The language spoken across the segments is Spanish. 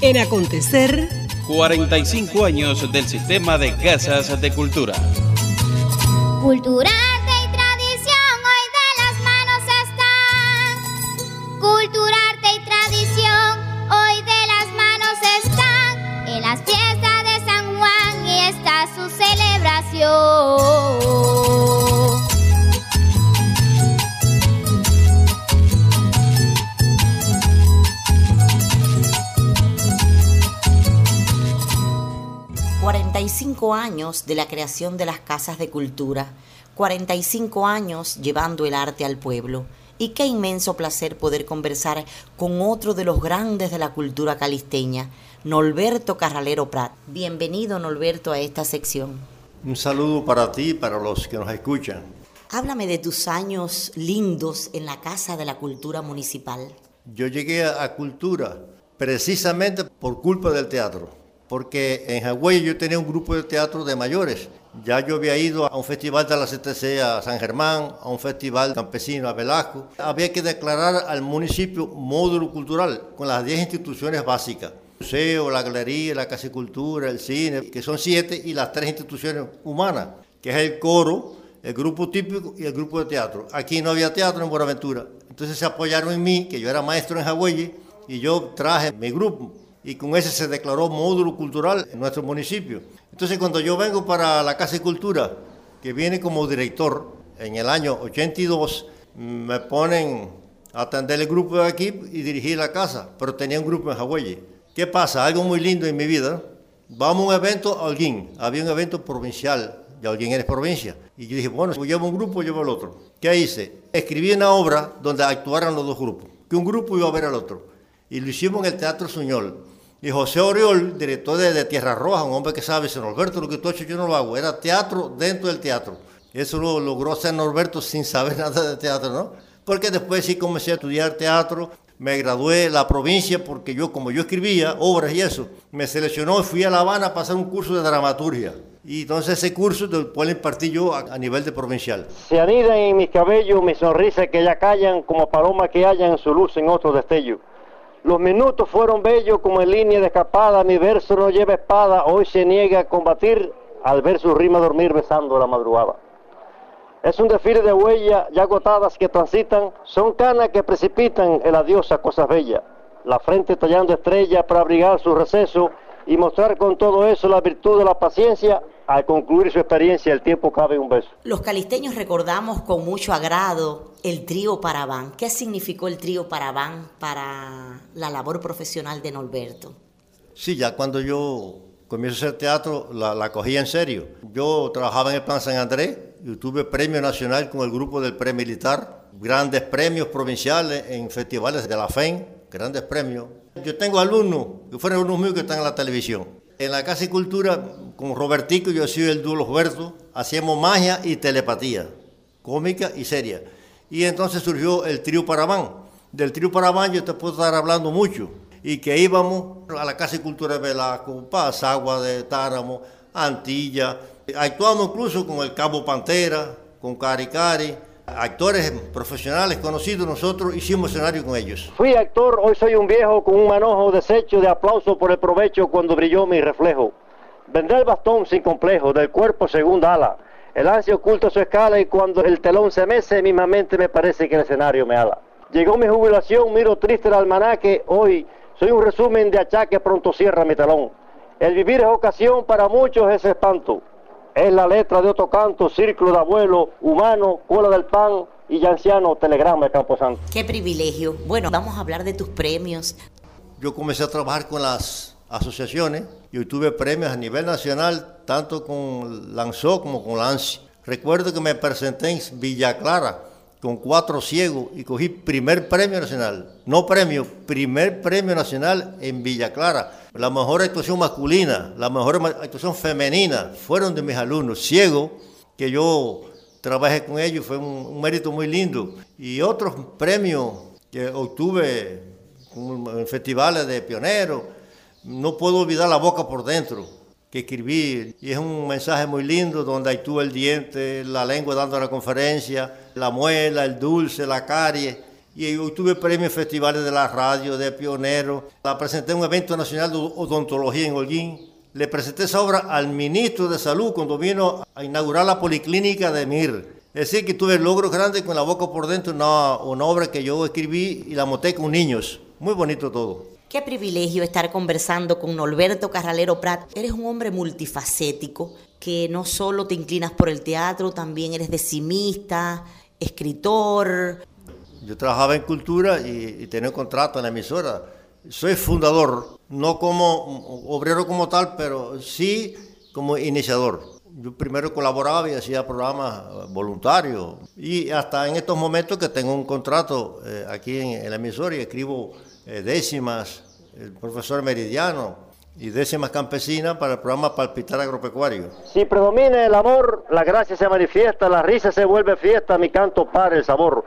En acontecer, 45 años del sistema de casas de cultura. Cultura, 45 años de la creación de las casas de cultura, 45 años llevando el arte al pueblo. Y qué inmenso placer poder conversar con otro de los grandes de la cultura calisteña, Norberto Carralero Prat. Bienvenido, Norberto, a esta sección. Un saludo para ti y para los que nos escuchan. Háblame de tus años lindos en la Casa de la Cultura Municipal. Yo llegué a cultura precisamente por culpa del teatro porque en Hawái yo tenía un grupo de teatro de mayores. Ya yo había ido a un festival de la CTC a San Germán, a un festival campesino a Velasco. Había que declarar al municipio módulo cultural con las 10 instituciones básicas. El museo, la galería, la casicultura, el cine, que son siete, y las tres instituciones humanas, que es el coro, el grupo típico y el grupo de teatro. Aquí no había teatro en Buenaventura. Entonces se apoyaron en mí, que yo era maestro en Hawái, y yo traje mi grupo y con ese se declaró módulo cultural en nuestro municipio. Entonces cuando yo vengo para la Casa de Cultura, que viene como director en el año 82, me ponen a atender el grupo de aquí y dirigir la casa, pero tenía un grupo en Hawái. ¿Qué pasa? Algo muy lindo en mi vida. Vamos a un evento a Holguín, había un evento provincial, y Holguín es provincia. Y yo dije, bueno, llevo un grupo, llevo el otro. ¿Qué hice? Escribí una obra donde actuaran los dos grupos, que un grupo iba a ver al otro. Y lo hicimos en el Teatro Suñol. Y José Oriol, director de, Tierra Roja, un hombre que sabe, si Norberto, lo que tú has hecho yo no lo hago. Era teatro dentro del teatro. Eso lo logró hacer Norberto sin saber nada de teatro, ¿no? Porque después sí comencé a estudiar teatro, me gradué en la provincia porque yo, como yo escribía obras y eso, me seleccionó y fui a La Habana a pasar un curso de dramaturgia. Y entonces ese curso después lo impartí yo a, nivel de provincial. Se anidan en mis cabellos mis sonrisas que ya callan como palomas que hallan su luz en otro destello. Los minutos fueron bellos como en línea de escapada, mi verso no lleva espada, hoy se niega a combatir al ver su rima dormir besando la madrugada. Es un desfile de huellas ya agotadas que transitan, son canas que precipitan el adiós a cosas bellas, la frente tallando estrellas para abrigar su receso y mostrar con todo eso la virtud de la paciencia al concluir su experiencia, el tiempo cabe un beso. Los calisteños recordamos con mucho agrado el trío Paraván. ¿Qué significó el trío Paraván para la labor profesional de Norberto? Sí, ya cuando yo comienzo a hacer teatro, la, la cogí en serio. Yo trabajaba en el Plan San Andrés y tuve premio nacional con el grupo del pre-militar, grandes premios provinciales en festivales de la FEN, grandes premios. Yo tengo alumnos que fueron alumnos míos que están en la televisión. En la Casa y Cultura, con Robertico, yo soy el dúo Roberto, hacíamos magia y telepatía, cómica y seria. Y entonces surgió el trío Paramán. Del trío Paramán yo te puedo estar hablando mucho. Y que íbamos a la Casa y Cultura de Velasco, Pasagua de Táramo, Antilla. Actuamos incluso con el Cabo Pantera, con Cari Cari, actores profesionales conocidos, nosotros hicimos escenario con ellos. Fui actor, hoy soy un viejo con un manojo deshecho de aplauso por el provecho cuando brilló mi reflejo. Vendré el bastón sin complejo, del cuerpo segunda ala. El ansia oculta su escala y cuando el telón se mece, mismamente me parece que el escenario me ala. Llegó mi jubilación, miro triste el almanaque, hoy soy un resumen de achaque, pronto cierra mi telón. El vivir es ocasión, para muchos es espanto. Es la letra de otro canto, círculo de abuelo, humano, cola del pan y ya anciano, telegrama de Camposanto. Qué privilegio. Bueno, vamos a hablar de tus premios. Yo comencé a trabajar con las asociaciones y tuve premios a nivel nacional, tanto con Lanzó como con Lance. Recuerdo que me presenté en Villa Clara, con cuatro ciegos y cogí primer premio nacional. No premio, primer premio nacional en Villa Clara. La mejor actuación masculina, la mejor actuación femenina fueron de mis alumnos ciegos, que yo trabajé con ellos, fue un, mérito muy lindo. Y otros premios que obtuve en festivales de pioneros, no puedo olvidar la boca por dentro que escribí y es un mensaje muy lindo donde actúa el diente, la lengua dando la conferencia, la muela, el dulce, la carie. Y yo tuve premios festivales de la radio, de pionero. La presenté en un evento nacional de odontología en Holguín. Le presenté esa obra al ministro de Salud cuando vino a inaugurar la policlínica de Mir. Es decir, que tuve logros grandes con la boca por dentro, una, una obra que yo escribí y la monté con niños. Muy bonito todo. Qué privilegio estar conversando con Norberto Carralero Prat. Eres un hombre multifacético que no solo te inclinas por el teatro, también eres decimista, escritor. Yo trabajaba en cultura y, tenía un contrato en la emisora. Soy fundador, no como obrero como tal, pero sí como iniciador. Yo primero colaboraba y hacía programas voluntarios. Y hasta en estos momentos que tengo un contrato eh, aquí en, la emisora y escribo eh, décimas, el profesor Meridiano y décimas campesinas para el programa Palpitar Agropecuario. Si predomina el amor, la gracia se manifiesta, la risa se vuelve fiesta, mi canto para el sabor.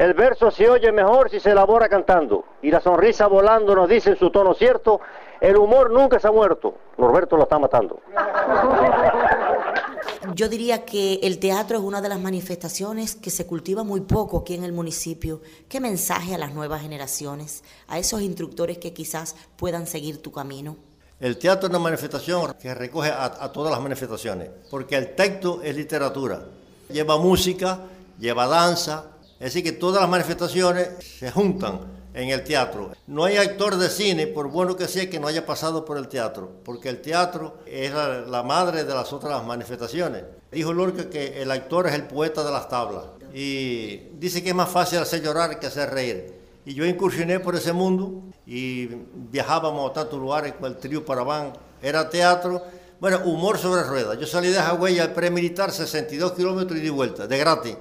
El verso se oye mejor si se elabora cantando y la sonrisa volando nos dice en su tono cierto, el humor nunca se ha muerto, Norberto lo está matando. Yo diría que el teatro es una de las manifestaciones que se cultiva muy poco aquí en el municipio. ¿Qué mensaje a las nuevas generaciones, a esos instructores que quizás puedan seguir tu camino? El teatro es una manifestación que recoge a, todas las manifestaciones, porque el texto es literatura. Lleva música, lleva danza, es decir, que todas las manifestaciones se juntan en el teatro. No hay actor de cine, por bueno que sea, que no haya pasado por el teatro, porque el teatro es la, madre de las otras manifestaciones. Dijo Lorca que el actor es el poeta de las tablas y dice que es más fácil hacer llorar que hacer reír. Y yo incursioné por ese mundo y viajábamos a tantos lugares con el trío Paraván, era teatro, bueno, humor sobre ruedas. Yo salí de Hawái al premilitar 62 kilómetros y de vuelta, de gratis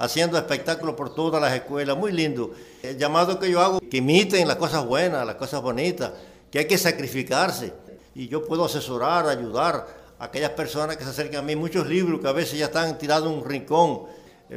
haciendo espectáculos por todas las escuelas, muy lindo. El llamado que yo hago, que imiten las cosas buenas, las cosas bonitas, que hay que sacrificarse. Y yo puedo asesorar, ayudar a aquellas personas que se acercan a mí. Muchos libros que a veces ya están tirados en un rincón,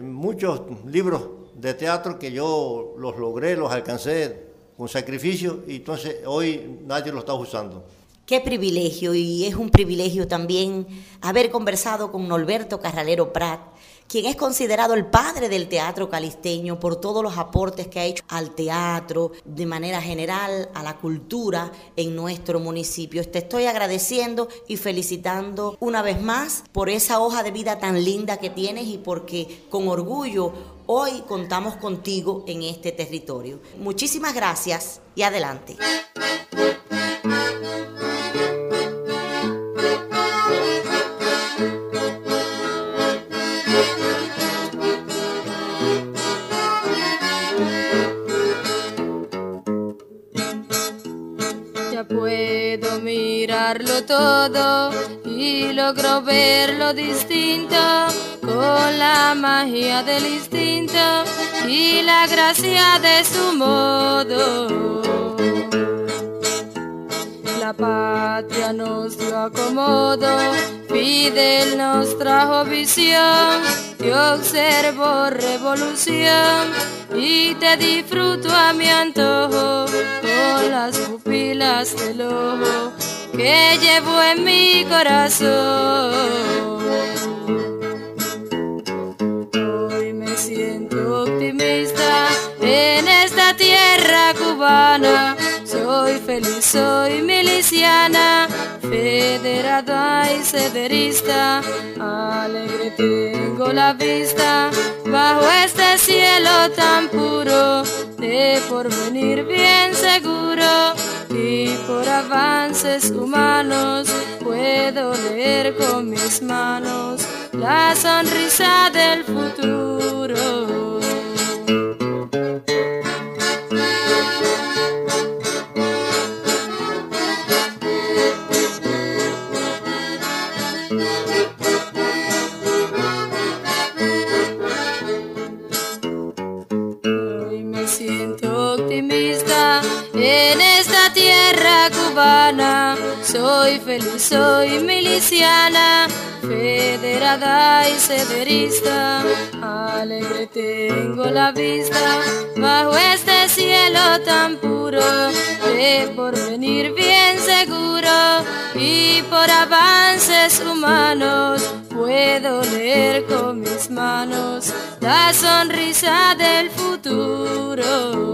muchos libros de teatro que yo los logré, los alcancé con sacrificio y entonces hoy nadie lo está usando. Qué privilegio y es un privilegio también haber conversado con Norberto Carralero Prat, quien es considerado el padre del teatro calisteño por todos los aportes que ha hecho al teatro, de manera general, a la cultura en nuestro municipio. Te estoy agradeciendo y felicitando una vez más por esa hoja de vida tan linda que tienes y porque con orgullo hoy contamos contigo en este territorio. Muchísimas gracias y adelante. Todo y logro ver lo distinto con la magia del instinto y la gracia de su modo. La patria nos dio acomodo, Fidel nos trajo visión, yo observo revolución y te disfruto a mi antojo con las pupilas del ojo que llevo en mi corazón. Hoy me siento optimista en esta tierra cubana. Soy feliz, soy miliciana, federada y cederista. Alegre tengo la vista bajo este cielo tan puro, de porvenir bien seguro y por avances humanos puedo leer con mis manos la sonrisa del futuro. Soy feliz, soy miliciana, federada y sederista. Alegre tengo la vista bajo este cielo tan puro de porvenir bien seguro y por avances humanos puedo leer con mis manos la sonrisa del futuro.